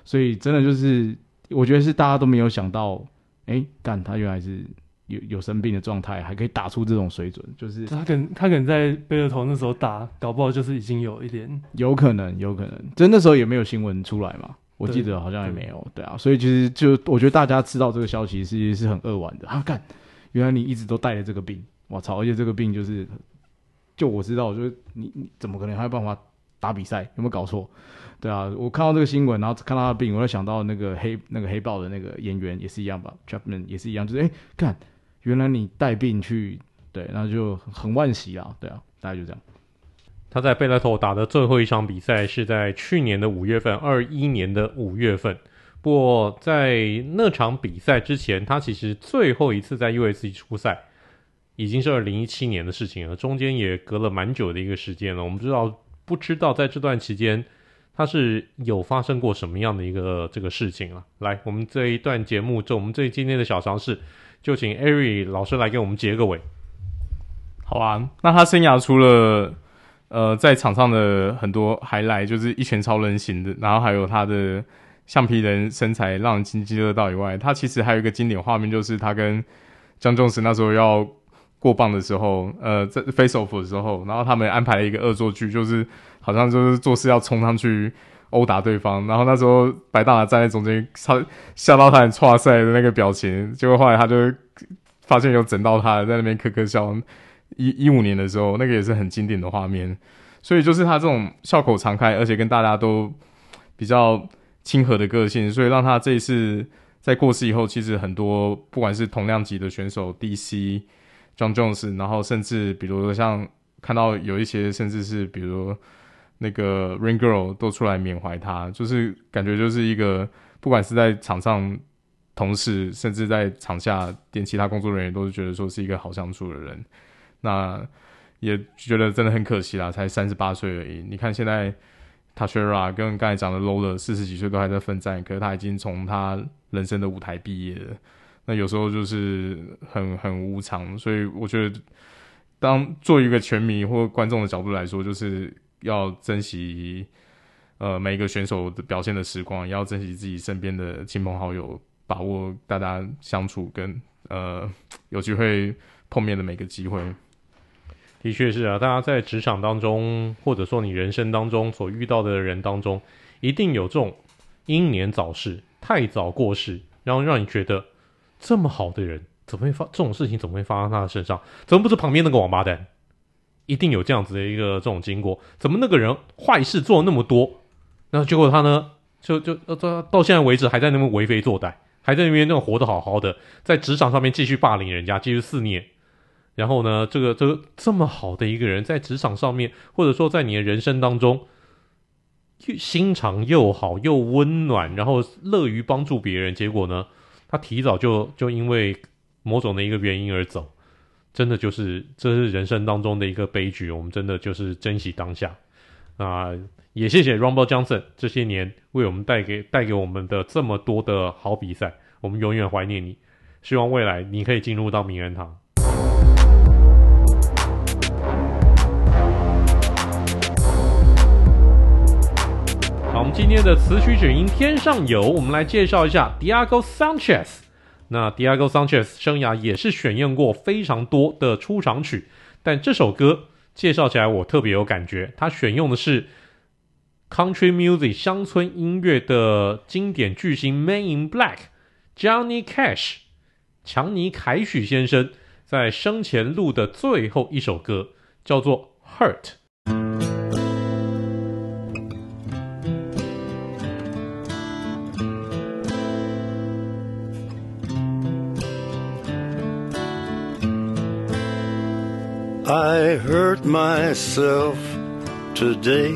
所以真的就是，我觉得是大家都没有想到，哎、欸，干他原来是。有有生病的状态，还可以打出这种水准，就是他可能他可能在贝勒头那时候打，搞不好就是已经有一点，有可能有可能，就那时候也没有新闻出来嘛，我记得好像也没有，对，对啊，所以其实就我觉得大家知道这个消息是是很扼腕的啊，干，原来你一直都带着这个病，我操，而且这个病就是，就我知道，我觉得你你怎么可能还有办法打比赛？有没有搞错？对啊，我看到这个新闻，然后看到他的病，我就想到那个黑那个黑豹的那个演员也是一样吧，Chapman 也是一样，就是哎，看。原来你带病去，对，那就很万喜啊，对啊，大概就这样。他在贝莱托打的最后一场比赛是在去年的五月份，二一年的五月份。不过在那场比赛之前，他其实最后一次在 USC 出赛已经是二零一七年的事情了，中间也隔了蛮久的一个时间了。我们知道，不知道在这段期间他是有发生过什么样的一个这个事情了。来，我们这一段节目，就我们这今天的小尝试。就请 Ari 老师来给我们结个尾。好啊，那他生涯除了呃在场上的很多 highlight，就是一拳超人型的，然后还有他的橡皮人身材让人津津乐道以外，他其实还有一个经典画面，就是他跟 Jon Jones 那时候要过磅的时候，呃，在 Face Off 的时候，然后他们安排了一个恶作剧，就是好像就是做事要冲上去殴打对方，然后那时候白大拿站在中间，他吓到他很挫赛的那个表情，结果后来他就发现有整到他，在那边咯咯笑。一一五年的时候，那个也是很经典的画面，所以就是他这种笑口常开，而且跟大家都比较亲和的个性，所以让他这一次在过世以后，其实很多不管是同量级的选手，DC John Jones，然后甚至比如说像看到有一些甚至是比如那个 Ring Girl 都出来缅怀他，就是感觉就是一个不管是在场上同事，甚至在场下连其他工作人员都是觉得说是一个好相处的人。那也觉得真的很可惜啦，才三十八岁而已。你看现在 Teixeira 跟刚才讲的 Low 的四十几岁都还在奋战，可是他已经从他人生的舞台毕业了。那有时候就是很很无常，所以我觉得，当做一个球迷或观众的角度来说，就是要珍惜呃每一个选手的表现的时光，也要珍惜自己身边的亲朋好友，把握大家相处跟呃有机会碰面的每个机会。的确是啊，大家在职场当中，或者说你人生当中所遇到的人当中，一定有这种英年早逝、太早过世，然后让你觉得这么好的人，怎么会发这种事情？怎么会发生在他的身上？怎么不是旁边那个王八蛋？一定有这样子的一个这种经过。怎么那个人坏事做那么多，然后结果他呢，就就到到现在为止还在那边为非作歹，还在那边那种活得好好的，在职场上面继续霸凌人家，继续肆虐。然后呢，这个这个这么好的一个人，在职场上面，或者说在你的人生当中，心肠又好又温暖，然后乐于帮助别人，结果呢，他提早就就因为某种的一个原因而走，真的就是这是人生当中的一个悲剧。我们真的就是珍惜当下啊，也谢谢 Rumble Johnson 这些年为我们带给带给我们的这么多的好比赛，我们永远怀念你，希望未来你可以进入到名人堂。好，我们今天的词曲只应天上有，我们来介绍一下 Diego Sanchez。那 Diego Sanchez 生涯也是选用过非常多的出场曲，但这首歌介绍起来我特别有感觉，他选用的是 Country Music 乡村音乐的经典巨星 Man in Black Johnny Cash 强尼凯许先生在生前录的最后一首歌，叫做 Hurt。I hurt myself today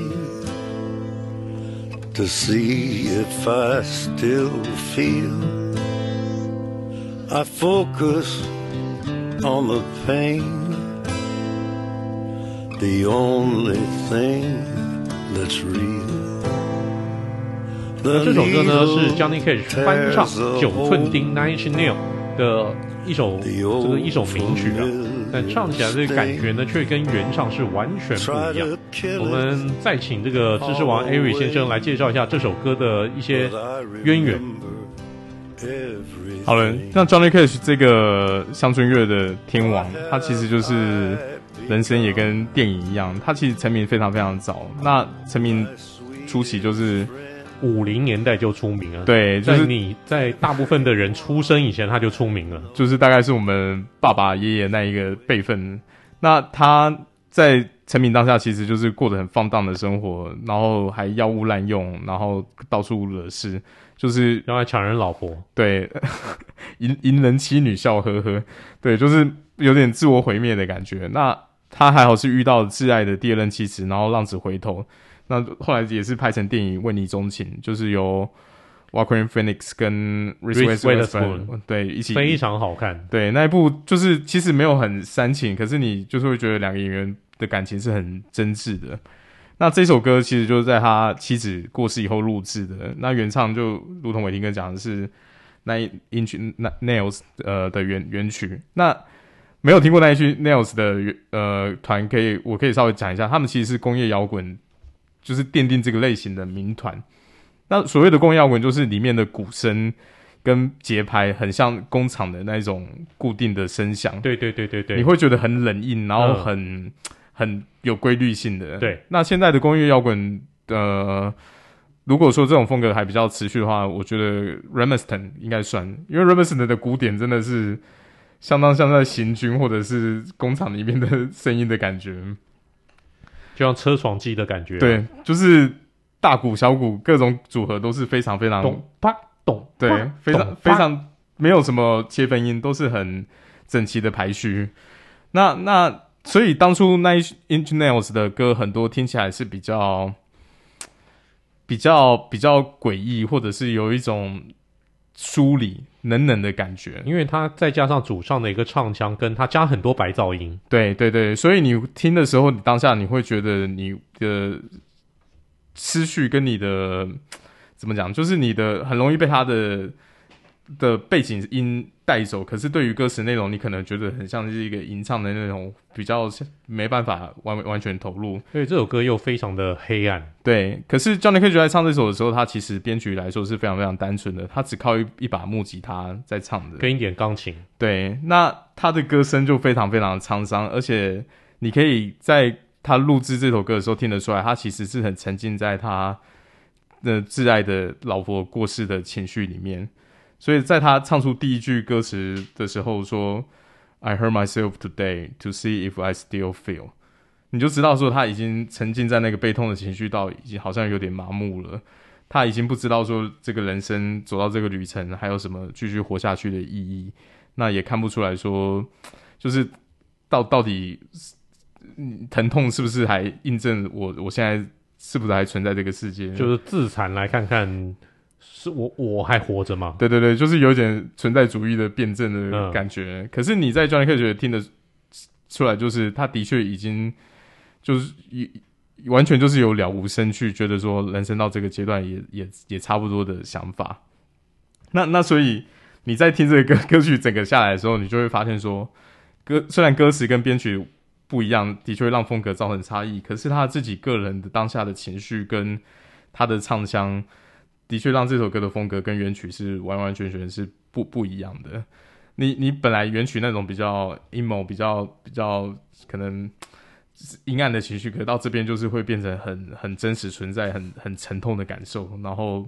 to see if I still feel. I focus on the pain, the only thing that's real. 那这首歌呢是 Johnny Cash 翻唱九寸钉 Nine Inch Nails 的一首这个一首名曲啊。 但唱起来的感觉呢，却跟原唱是完全不一样。我们再请这个知识王 Ari 先生来介绍一下这首歌的一些渊源。好了，那 Johnny Cash 这个乡村乐的天王，他其实就是人生也跟电影一样，他其实成名非常非常早。那成名初期就是。五零年代就出名了，对，就是在你在大部分的人出生以前他就出名了，就是大概是我们爸爸爷爷那一个辈分。那他在成名当下，其实就是过得很放荡的生活，然后还药物滥用，然后到处惹事，就是然后还抢人老婆，对，淫淫人妻女笑呵呵，对，就是有点自我毁灭的感觉。那他还好是遇到挚爱的第二任妻子，然后浪子回头。那后来也是拍成电影《为你钟情》，就是由 Joaquin Phoenix 跟 Reese Witherspoon 对一起，非常好看。对那一部就是其实没有很煽情，可是你就是会觉得两个演员的感情是很真挚的。那这首歌其实就是在他妻子过世以后录制的。那原唱就如同伟霆哥讲的是 Nine Inch Nails 呃的原原曲。那没有听过 Nine Inch Nails 的呃团，可以我可以稍微讲一下，他们其实是工业摇滚。就是奠定这个类型的民团。那所谓的工业摇滚，就是里面的鼓声跟节拍很像工厂的那种固定的声响。对对对对对，你会觉得很冷硬，然后很、嗯、很有规律性的。对，那现在的工业摇滚，呃，如果说这种风格还比较持续的话，我觉得 Rammstein 应该算，因为 Rammstein 的鼓点真的是相当像在行军或者是工厂里面的声音的感觉，就像车床机的感觉、啊。对，就是大鼓、小鼓各种组合都是非常非常咚啪咚，对，非常非常没有什么切分音，都是很整齐的排序。那那所以当初 Nine Inch Nails 的歌很多听起来是比较。比较比较诡异，或者是有一种疏离、冷冷的感觉，因为他再加上主唱的一个唱腔，跟他加很多白噪音，对对对，所以你听的时候，你当下你会觉得你的思绪跟你的怎么讲，就是你的很容易被他的的背景音带走，可是对于歌词内容，你可能觉得很像是一个吟唱的那种，比较没办法完完全投入。所以这首歌又非常的黑暗。对，可是 Johnny Cash 在唱这首的时候，他其实编曲来说是非常非常单纯的，他只靠一一把木吉他在唱的，跟一点钢琴。对，那他的歌声就非常非常的沧桑，而且你可以在他录制这首歌的时候听得出来，他其实是很沉浸在他的挚爱的老婆过世的情绪里面。所以在他唱出第一句歌词的时候说 "I hurt myself today to see if I still feel"，你就知道说他已经沉浸在那个悲痛的情绪到已经好像有点麻木了，他已经不知道说这个人生走到这个旅程还有什么继续活下去的意义，那也看不出来说就是到到底疼痛是不是还印证我我现在是不是还存在这个世界，就是自残来看看。是我我还活着吗？对对对，就是有点存在主义的辩证的感觉。嗯、可是你在 Johnny Cash 听得出来，就是他的确已经就是完全就是有了无生趣，觉得说人生到这个阶段也也也差不多的想法。那那所以你在听这个歌歌曲整个下来的时候，你就会发现说，歌虽然歌词跟编曲不一样，的确会让风格造成差异，可是他自己个人的当下的情绪跟他的唱腔。的确，让这首歌的风格跟原曲是完完全全是不不一样的。你你本来原曲那种比较 emo、比较比较可能阴暗的情绪，可到这边就是会变成很很真实存在、很很沉痛的感受，然后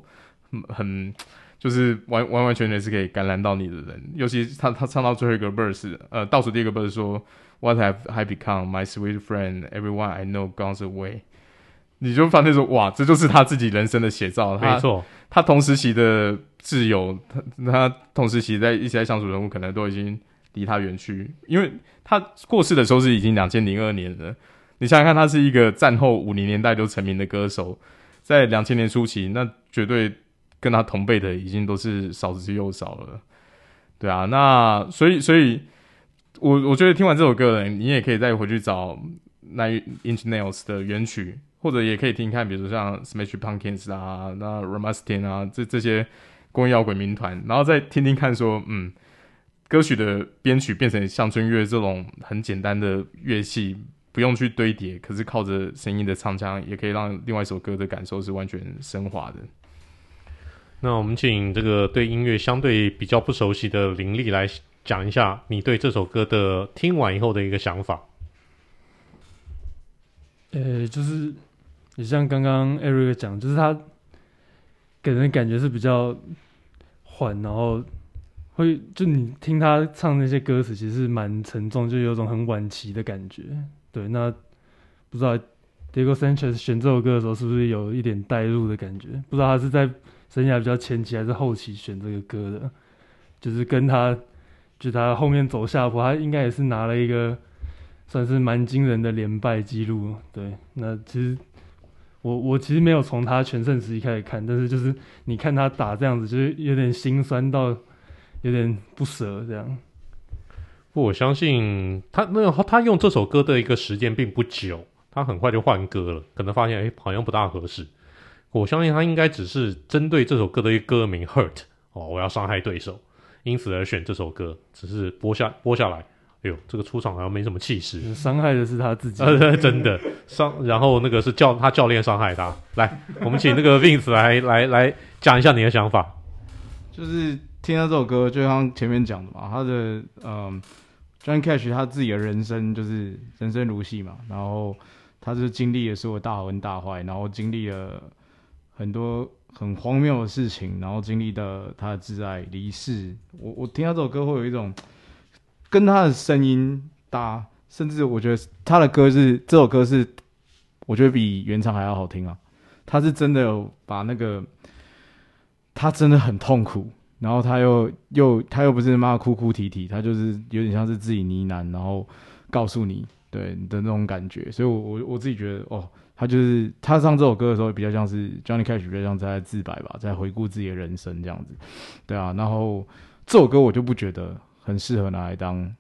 很就是完完完全全是可以感染到你的人。尤其他他唱到最后一个 verse，呃，倒数第一个 verse 说 "What have I become, my sweet friend? Everyone I know gone away." 你就发现说，哇，这就是他自己人生的写照。没错，他同时期的挚友，他他同时期在一起在相处人物，可能都已经离他远去。因为他过世的时候是已经两千零二年了。你想想看，他是一个战后五零年代就成名的歌手，在两千年初期，那绝对跟他同辈的已经都是少之又少了。对啊，那所以所以，我我觉得听完这首歌呢，你也可以再回去找 Nine Inch Nails 的原曲。或者也可以听看，比如说像 Smashing Pumpkins 啊，那 Rammstein 啊，这这些工业摇滚民团，然后再听听看，说，嗯，歌曲的编曲变成乡村乐这种很简单的乐器，不用去堆叠，可是靠着声音的唱腔，也可以让另外一首歌的感受是完全升华的。那我们请这个对音乐相对比较不熟悉的林立来讲一下，你对这首歌的听完以后的一个想法。呃，就是。也像刚刚 Eric 讲，就是他给人感觉是比较缓，然后会就你听他唱那些歌词，其实蛮沉重，就有种很晚期的感觉。对，那不知道 Diego Sanchez 选这首歌的时候，是不是有一点带入的感觉？不知道他是在生涯比较前期还是后期选这个歌的，就是跟他就他后面走下坡，他应该也是拿了一个算是蛮惊人的连败记录。对，那其实。我我其实没有从他全盛时期开始看，但是就是你看他打这样子，就是有点心酸到有点不舍这样。不，我相信他那他用这首歌的一个时间并不久，他很快就换歌了，可能发现哎好像不大合适。我相信他应该只是针对这首歌的一个歌名 “hurt” 哦，我要伤害对手，因此而选这首歌，只是播下播下来。哎呦，这个出场好像没什么气势，伤害的是他自己，真的伤。然后那个是教他教练伤害他。来，我们请那个 Vince 来来来讲一下你的想法。就是听到这首歌，就像前面讲的嘛，他的嗯，Johnny Cash 他自己的人生就是人生如戏嘛，然后他是经历了所有大好跟大坏，然后经历了很多很荒谬的事情，然后经历的他的挚爱离世。我我听到这首歌会有一种跟他的声音搭，甚至我觉得他的歌是这首歌是我觉得比原唱还要好听啊。他是真的有把那个，他真的很痛苦，然后他又又他又不是妈哭哭啼啼，他就是有点像是自己呢喃，然后告诉你对你的那种感觉。所以，我我我自己觉得，哦，他就是他唱这首歌的时候，比较像是 Johnny Cash，比较像在自白吧，在回顾自己的人生这样子，对啊。然后这首歌我就不觉得很适合拿来当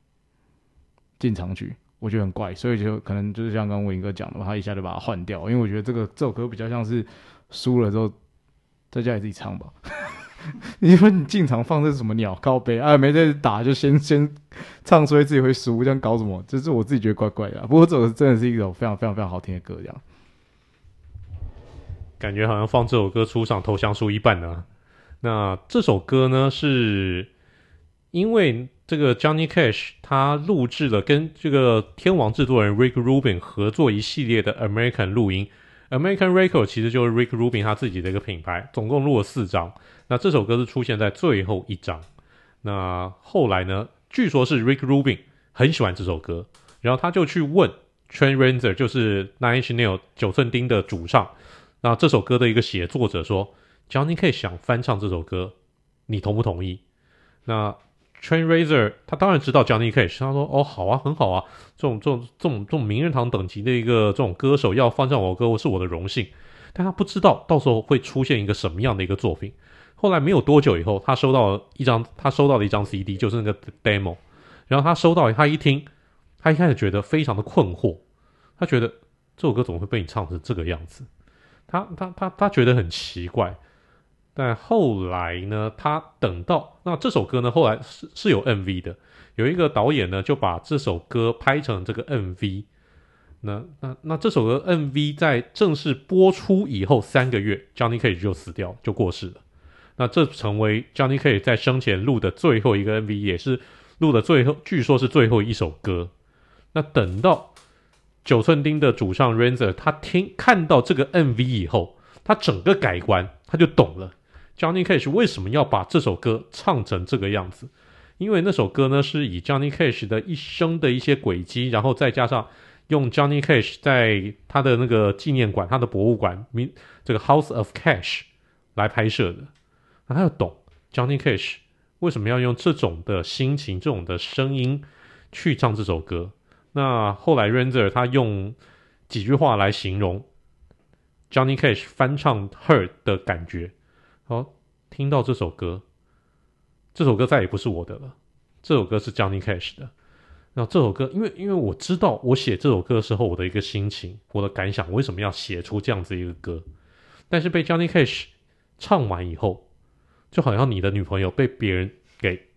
进场曲。我觉得很怪，所以就可能就是像刚文哥讲的，他一下就把它换掉，因为我觉得这个这首歌比较像是输了之后在家里自己唱吧。你说你进场放这是什么鸟高杯啊？没在打就先先唱，所以自己会输，这样搞什么？这是我自己觉得怪怪的。不过这首真的是一首非常非常非常好听的歌，这样感觉好像放这首歌出场投降输一半呢。那这首歌呢，是因为。这个 Johnny Cash 他录制了跟这个天王制作人 Rick Rubin 合作一系列的 American 录音，American Record 其实就是 Rick Rubin 他自己的一个品牌，总共录了四张。那这首歌是出现在最后一张。那后来呢，据说是 Rick Rubin 很喜欢这首歌，然后他就去问 Train Ranger 就是 Nine Inch Nail 九寸钉的主唱，那这首歌的一个写作者说，Johnny Cash 想翻唱这首歌，你同不同意？那 Train Razor，他当然知道 Johnny Cash，他说：“哦，好啊，很好啊，这种这种这种这种名人堂等级的一个这种歌手要翻唱我的歌，是我的荣幸。”但他不知道到时候会出现一个什么样的一个作品。后来没有多久以后，他收到了一张，他收到了一张 CD，就是那个 demo。然后他收到，他一听，他一开始觉得非常的困惑，他觉得这首歌怎么会被你唱成这个样子？他他他他觉得很奇怪。但后来呢，他等到那这首歌呢，后来是是有 MV 的，有一个导演呢就把这首歌拍成这个 MV。那那那这首歌 MV 在正式播出以后三个月，Johnny Cash 就死掉，就过世了。那这成为 Johnny Cash 在生前录的最后一个 MV，也是录的最后，据说是最后一首歌。那等到九寸钉的主唱 Reznor 他听看到这个 MV 以后，他整个改观，他就懂了。Johnny Cash 为什么要把这首歌唱成这个样子？因为那首歌呢，是以 Johnny Cash 的一生的一些轨迹，然后再加上用 Johnny Cash 在他的那个纪念馆、他的博物馆，名这个 House of Cash 来拍摄的。那他要懂 Johnny Cash 为什么要用这种的心情、这种的声音去唱这首歌。那后来 Reznor 他用几句话来形容 Johnny Cash 翻唱 Hurt 的感觉。好，听到这首歌，这首歌再也不是我的了。这首歌是 Johnny Cash 的。那这首歌，因为因为我知道我写这首歌的时候我的一个心情，我的感想，我为什么要写出这样子一个歌？但是被 Johnny Cash 唱完以后，就好像你的女朋友被别人给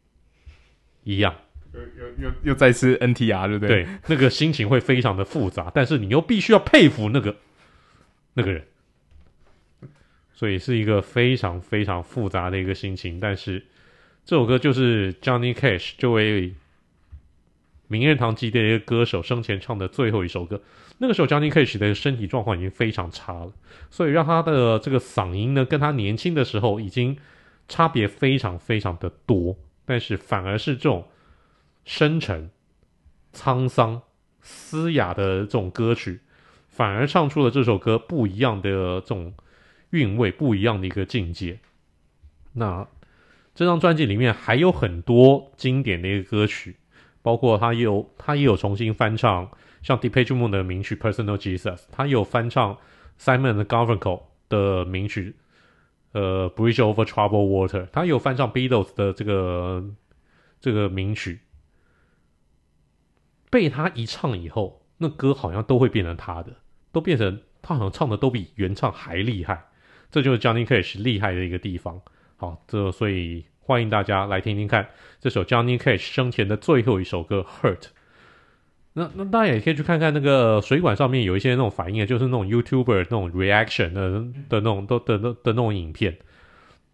一样，又又又又再次 NTR，对不对？对，那个心情会非常的复杂，但是你又必须要佩服那个那个人。所以是一个非常非常复杂的一个心情，但是这首歌就是 Johnny Cash 作为名人堂级的一个歌手生前唱的最后一首歌。那个时候 Johnny Cash 的身体状况已经非常差了，所以让他的这个嗓音呢，跟他年轻的时候已经差别非常非常的多。但是反而是这种深沉、沧桑、嘶哑的这种歌曲，反而唱出了这首歌不一样的这种。韵味不一样的一个境界。那这张专辑里面还有很多经典的一个歌曲，包括他有他也有重新翻唱，像 Depeche Mode 的名曲《Personal Jesus》，他有翻唱 Simon Garfunkel 的名曲，呃，《Bridge Over t r o u b l e Water》，他也有翻唱 Beatles 的这个这个名曲。被他一唱以后，那歌好像都会变成他的，都变成他好像唱的都比原唱还厉害。这就是 Johnny Cash 厉害的一个地方。好，这所以欢迎大家来听听看这首 Johnny Cash 生前的最后一首歌《Hurt》。那那大家也可以去看看那个水管上面有一些那种反应，就是那种 YouTuber 那种 reaction 的的那种都的的的那种影片。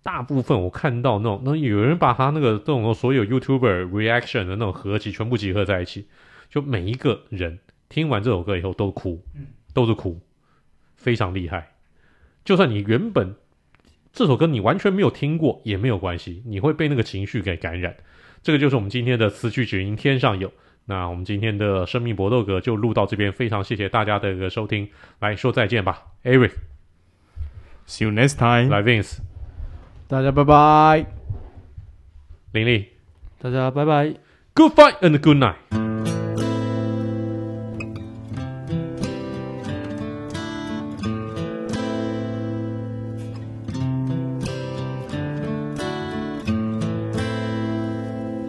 大部分我看到那种，那有人把他那个这种所有 YouTuber reaction 的那种合集全部集合在一起，就每一个人听完这首歌以后都哭，都是哭，非常厉害。就算你原本这首歌你完全没有听过也没有关系，你会被那个情绪给感染。这个就是我们今天的词曲只应天上有。那我们今天的生命搏斗格就录到这边，非常谢谢大家的一个收听，来说再见吧，Eric，See you next time，来 Vince，大家拜拜，玲玲，大家拜拜，Good fight and good night。